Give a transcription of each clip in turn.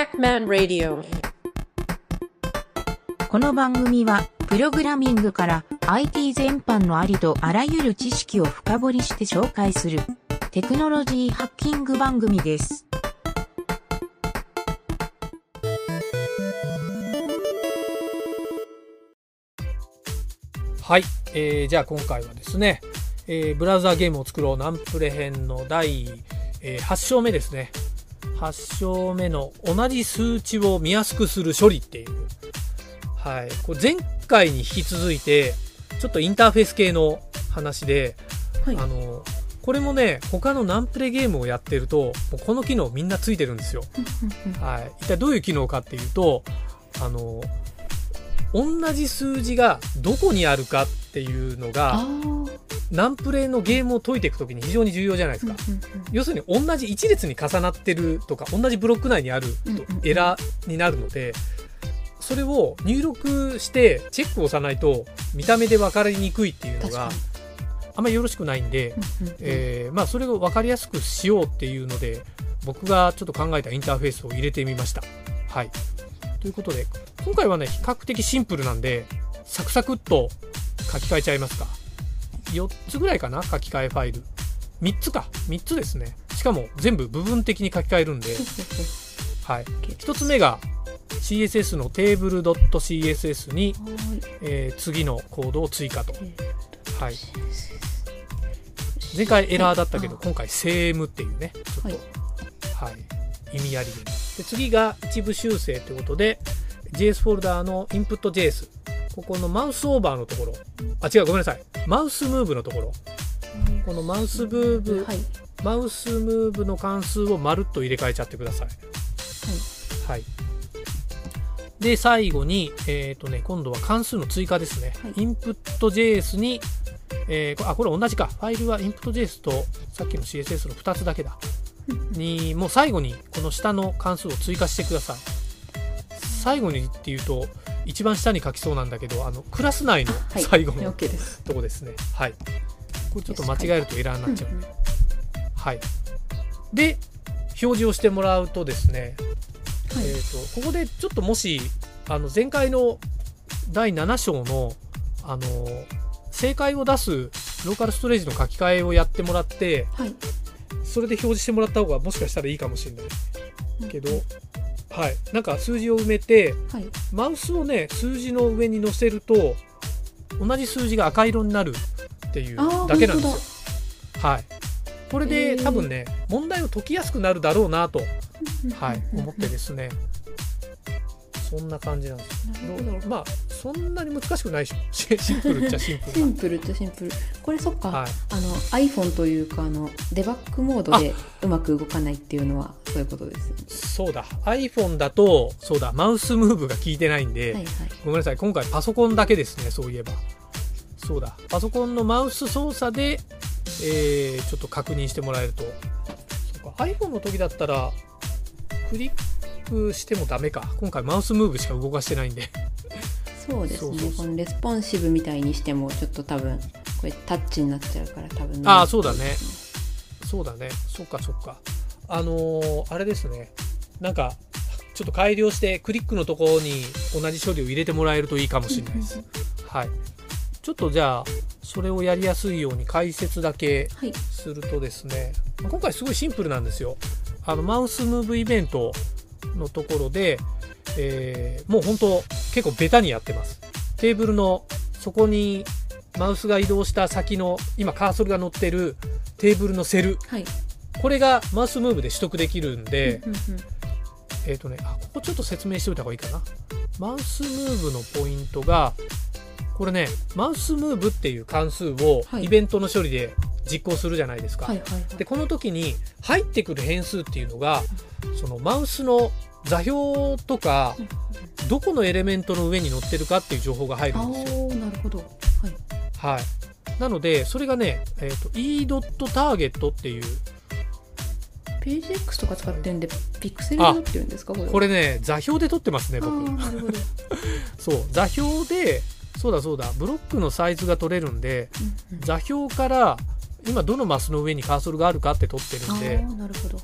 Pac-Man Radio この番組は、プログラミングから IT 全般のありとあらゆる知識を深掘りして紹介するテクノロジーハッキング番組です。はい、えーじゃあ今回はですね、えーブラウザーゲームを作ろう。ナンプレ編の第、えー8章目ですね8章目の同じ数値を見やすくする処理っていう、はい、これ前回に引き続いてちょっとインターフェース系の話で、はい。あのこれもね他のナンプレゲームをやってるともうこの機能みんなついてるんですよ。はい、一体どういう機能かっていうとあの同じ数字がどこにあるかっていうのがあナンプレのゲームを解いていくときに非常に重要じゃないですか。要するに同じ一列に重なってるとか同じブロック内にあるとエラーになるのでそれを入力してチェックを押さないと見た目で分かりにくいっていうのがあんまりよろしくないんで、に。えーまあ、それを分かりやすくしようっていうので僕がちょっと考えたインターフェースを入れてみました。はい、ということで今回はね比較的シンプルなんでサクサクっと書き換えちゃいますか4つぐらいかな書き換えファイル。3つか。3つですね。しかも全部部分的に書き換えるんで、はい、1つ目が CSS のテーブル .css に、えー次のコードを追加と、はい、前回エラーだったけど今回セームっていうねちょっと、はい、意味ありげなで次が一部修正ということで JS フォルダーの input.js ここのマウスオーバーのところ。あ違うごめんなさいマウスムーブのところ。このマウスムーブ、はい。マウスムーブの関数をまるっと入れ替えちゃってください。はい。で最後に、えーとね、今度は関数の追加ですね、はい。input.js に、えーこあこれ同じか。ファイルは input.js とさっきの CSS の2つだけだ。にもう最後にこの下の関数を追加してください。最後にっていうと一番下に書きそうなんだけどあのクラス内のはい。最後のです。とこですね。はい。これちょっと間違えるとエラーになっちゃうんで。はい。で、表示をしてもらうとですね、はいえっ、と、ここでちょっともし、あの、前回の第7章の、あの、正解を出すローカルストレージの書き換えをやってもらって、はい。それで表示してもらった方がもしかしたらいいかもしれないけど、はい。なんか数字を埋めて、はい。マウスをね数字の上に乗せると同じ数字が赤色になるっていうだけなんですよ。はい、これへでー。多分ね問題を解きやすくなるだろうなと、はい、うん思ってですね。そんな感じなんですなるほど。まあそんなに難しくないしシ シンプルっちゃシンプルシンプルとシンプル。これそっか。な、はい、あの iPhone というかあのデバッグモードでうまく動かないっていうのはそういうことです。そうだ。iPhone だとそうだ。マウスムーブが効いてないんで、はいはい。ごめんなさい。今回パソコンだけですねそういえば。そうだ。パソコンのマウス操作で、えーちょっと確認してもらえると。そうか。iPhone の時だったらクリックしてもダメか。今回マウスムーブしか動かしてないんでそうですね。このレスポンシブみたいにしてもちょっと多分これタッチになっちゃうから多分あーそうだね。そうだね。そっかそっか。あのーあれですね。なんかちょっと改良してクリックのところに同じ処理を入れてもらえるといいかもしれないです。はい。ちょっとじゃあそれをやりやすいように解説だけはい。するとですね今回すごいシンプルなんですよ。あのマウスムーブイベントのところで、えーもう本当結構ベタにやってます。テーブルのそこにマウスが移動した先の今カーソルが載ってるテーブルのセル。はい。これがマウスムーブで取得できるんで、うんうんうん。えっ、とねあここちょっと説明しておいた方がいいかな。マウスムーブのポイントがこれねマウスムーブっていう関数をはい。イベントの処理で実行するじゃないですか、はいはいはい。でこの時に入ってくる変数っていうのがそのマウスの座標とかどこのエレメントの上に載ってるかっていう情報が入るあんですよ。ーなるほど。はい。はい、なのでそれがね、えー、と e.target っていう。ページ X とか使ってるんでピクセルで撮ってるんですか？これこれね座標で取ってますねあ僕ーなるほど、そう座標でそうだそうだブロックのサイズが取れるんでうんうん。座標から今どのマスの上にカーソルがあるかって取ってるあんで、ーなるほど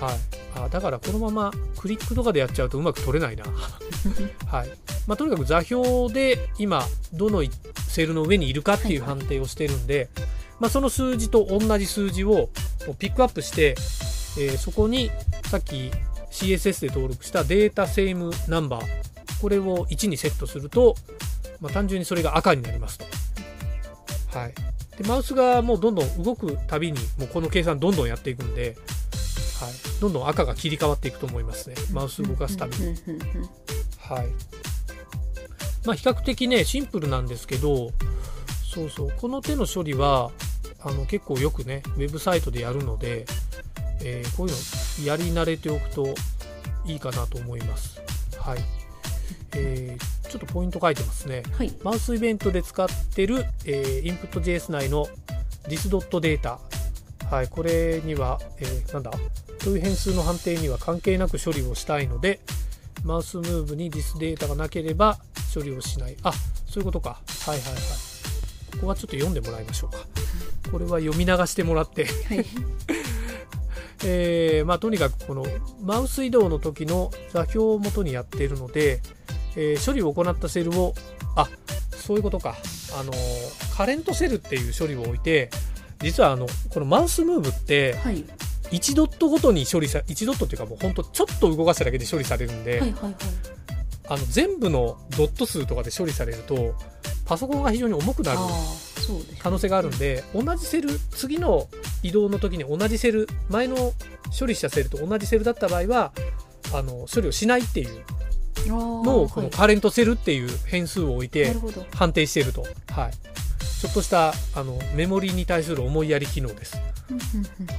はい、あだからこのままクリックとかでやっちゃうとうまく取れないな。はい。まあ、とにかく座標で今、どのセルの上にいるかっていう判定をしてるんで、まあ、その数字と同じ数字をピックアップして、えーそこにさっき CSS で登録したデータセームナンバー、これを1にセットすると、まあ、単純にそれが赤になりますと。はい。で、マウスがもうどんどん動くたびに、もうこの計算どんどんやっていくんで、はい。どんどん赤が切り替わっていくと思いますね。マウス動かすたびに。はい。まあ比較的ね、シンプルなんですけど、そうそう、この手の処理は、あの結構よくね、ウェブサイトでやるので、えーこういうのやり慣れておくといいかなと思います。はい。えーちょっとポイント書いてますね。はいマウスイベントで使ってる、えー、input.js 内の this.data。はい、これには、えーなんだ？という変数の判定には関係なく処理をしたいので、マウスムーブに this データがなければ処理をしない。あ、そういうことか。はいはいはい。ここはちょっと読んでもらいましょうか。これは読み流してもらって、はい えーまあ、とにかくこのマウス移動の時の座標を元にやっているので、えー処理を行ったセルをあそういうことかあのカレントセルっていう処理を置いて実はあのこのマウスムーブってはい1ドットごとに処理さ1ドットっていうかもうほんとちょっと動かしただけで処理されるんで、はいはいはい。あの全部のドット数とかで処理されるとパソコンが非常に重くなる可能性があるんで同じセル次の移動の時に同じセル前の処理したセルと同じセルだった場合はあの処理をしないっていうのをこのはい。カレントセルっていう変数を置いなて判定していると、はい、ちょっとしたあのメモリに対する思いやり機能です。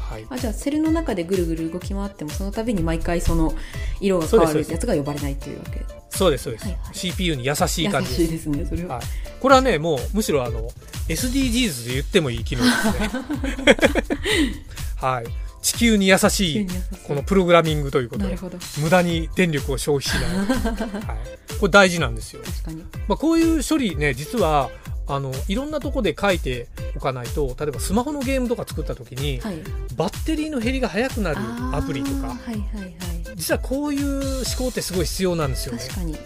はい、あじゃあセルの中でぐるぐる動き回ってもその度に毎回その色が変わるやつが呼ばれないっていうわけ。そうですそうです、はいはい。CPU に優しい感じ。です優しいですねそれは、はいこれはねもうむしろあの SDGs で言ってもいい機能ですね。はい地球に優しいこのプログラミングということで無駄に電力を消費しない、はい、これ大事なんですよ、まあ、こういう処理ね実はあのいろんなとこで書いておかないと例えばスマホのゲームとか作った時に、はい。バッテリーの減りが早くなるアプリとかはいはいはい。実はこういう思考ってすごい必要なんですよね。確かに。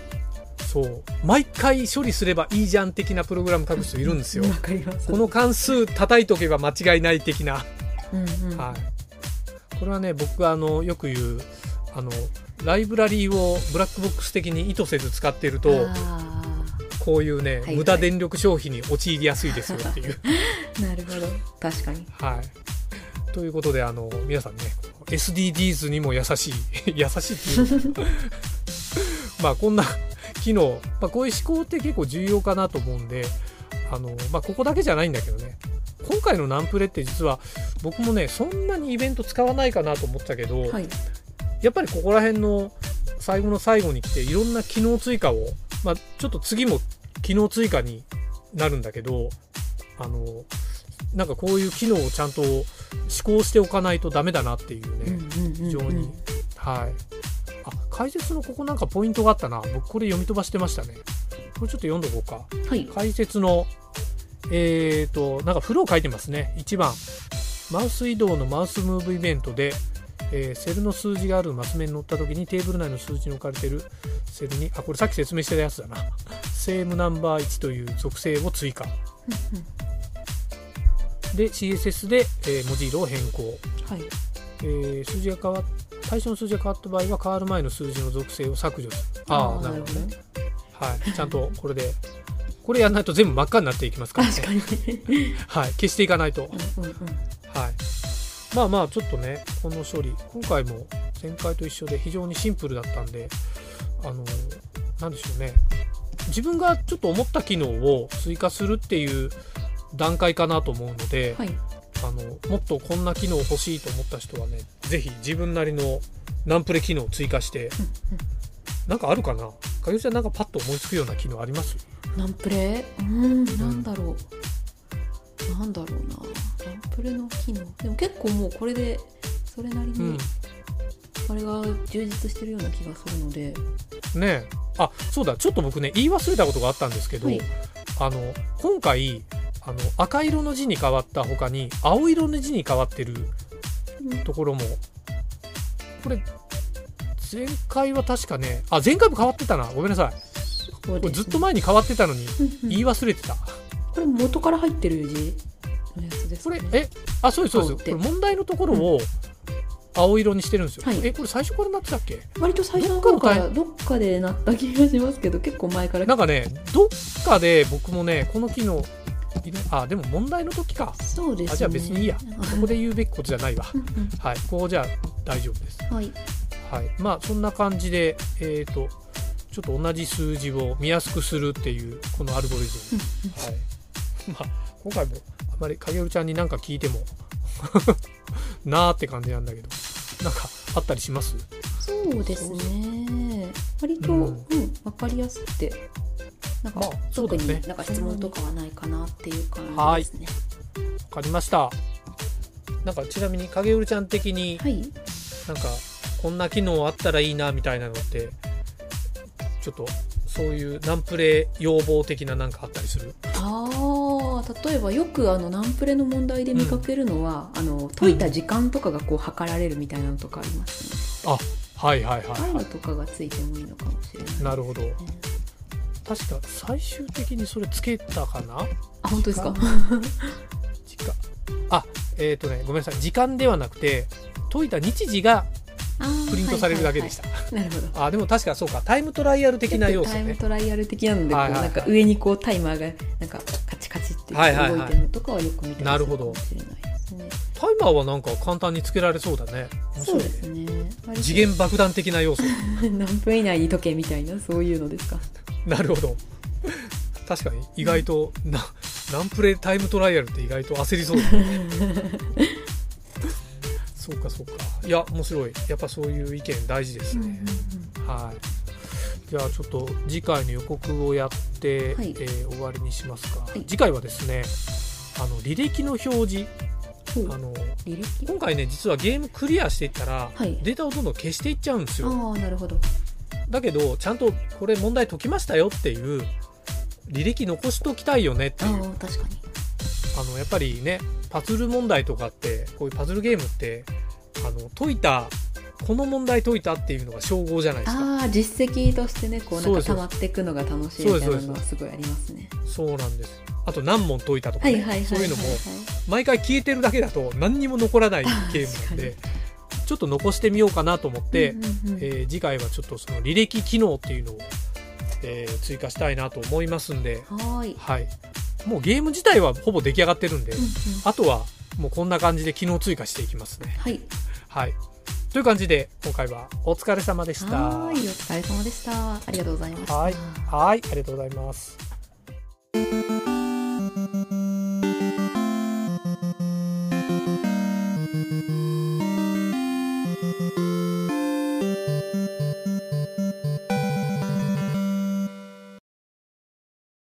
そう。毎回処理すればいいじゃん的なプログラム書く人いるんですよ。この関数叩いとけば間違いない的な、うんうん。はい、これはね僕があのよく言うあのライブラリーをブラックボックス的に意図せず使っているとあこういうね、はい無駄電力消費に陥りやすいですよっていう。ー なるほど。確かに。はい、ということであの皆さんね SDGs にも優しい 優しいっていう。の まあこんな機能、まあ、こういう思考って結構重要かなと思うんであの、まあ、ここだけじゃないんだけどね。今回のナンプレって実は僕もねそんなにイベント使わないかなと思ったけど、はい。やっぱりここら辺の最後の最後に来ていろんな機能追加を、まあ、ちょっと次も機能追加になるんだけどあのなんかこういう機能をちゃんと思考しておかないとダメだなっていうね、非常に、はい。あ解説のここなんかポイントがあったな。僕これ読み飛ばしてましたね。これちょっと読んどこうか。はい。解説のえーとなんかフロー書いてますね。1番マウス移動のマウスムーブイベントで、えーセルの数字があるマス目に載った時にテーブル内の数字に置かれているセルにあこれさっき説明してたやつだな。セームナンバー1という属性を追加。で CSS で、えー文字色を変更、はい。えー数字が変わっ対象の数字が変わった場合は変わる前の数字の属性を削除する。ああなるほどね。はい。ちゃんとこれでこれやらないと全部真っ赤になっていきますからね。確かに。はい。消していかないと。うんうんうんはい。まあまあちょっとねこの処理今回も前回と一緒で非常にシンプルだったんであのなんでしょうね。自分がちょっと思った機能を追加するっていう段階かなと思うので、はい。あのもっとこんな機能欲しいと思った人はねぜひ自分なりのナンプレ機能を追加してなんかあるかな？かよちゃんなんかパッと思いつくような機能あります？ナンプレ？うんなんだろう、なんだろうなナンプレの機能。でも結構もうこれでそれなりにうん。あれが充実してるような気がするので、ねえ。あそうだ。ちょっと僕ね言い忘れたことがあったんですけど、はい。あの今回あの赤色の字に変わった他に青色の字に変わってるところもこれ前回は確かねあ前回も変わってたな。ごめんなさい。これずっと前に変わってたのにうんうん。言い忘れてた、これ元から入ってる字？ですかね。これえあそうですそうです。これ問題のところを青色にしてるんですよ、はい。えこれ最初からなってたっけ？割と最初の方かどっらどっかでなった気がしますけど結構前から。なんかねどっかで僕もねこの機能あでも問題の時か。そうですね。あじゃあ別にいいや。ここで言うべきことじゃないわ。はい。ここじゃあ大丈夫です。はい。はい。まあそんな感じでえっ、とちょっと同じ数字を見やすくするっていうこのアルゴリズム。はい。まあ今回もあまり影るちゃんに何か聞いても なーって感じなんだけどなんかあったりします？そうですね。割と、ううんん分かりやすくてなんか、まあそうだね。特になんか質問とかはないかなっていう感じですね。わかりました。なんかちなみに影るちゃん的にはい、なんかこんな機能あったらいいなみたいなのってちょっとそういうナンプレ要望的ななんかあったりする？あー例えばよくあのナンプレの問題で見かけるのは、あの解いた時間とかがこう測られるみたいなのとかありますね、はいはいはいああいうはのとかがついてもいいのかもしれないいなるほど。ね確か最終的にそれつけたかな？あ本当ですか？時間。あえっ、とねごめんなさい。時間ではなくて解いた日時があープリントされるだけでした、はいはいはい。なるほど。あでも確かそうか。タイムトライアル的な要素タイムねトライアル的なのでこうはいはいはい。なんか上にこうタイマーがなんかカチカチって動はい。てるのとかはよく見たりするかなるほど。もしれないですね。タイマーはなんか簡単につけられそうだね。そうですね。次元爆弾的な要素。何分以内に時計みたいなそういうのですか。なるほど。確かに意外となナンプレタイムトライアルって意外と焦りそうだね。そうかそうか。いや面白い。やっぱそういう意見大事ですね、はい。じゃあちょっと次回の予告をやって、はい。えー終わりにしますか、い。次回はですねあの履歴の表示。あの今回ね実はゲームクリアしていったら、はい。データをどんどん消していっちゃうんですよ。ああなるほど。だけどちゃんとこれ問題解きましたよっていう履歴残しときたいよねってあいう。あ確かに。あのやっぱりねパズル問題とかってこういうパズルゲームってあの解いたこの問題解いたっていうのが称号じゃないですか。ああ実績としてねこうなんか溜まっていくのが楽しいみたいなのはす。ごいありますね。そうなんです。あと何問解いたとかね、そういうのもはい毎回消えてるだけだと何にも残らないゲームなんでちょっと残してみようかなと思って、うんうんうん。えー次回はちょっとその履歴機能っていうのを、えー追加したいなと思いますんで、はーい。はい、もうゲーム自体はほぼ出来上がってるんで、うんうん。あとはもうこんな感じで機能追加していきますね。はい。はい、という感じで今回はお疲れ様でした。はーいお疲れ様でした。ありがとうございました。はい、はい、ありがとうございます。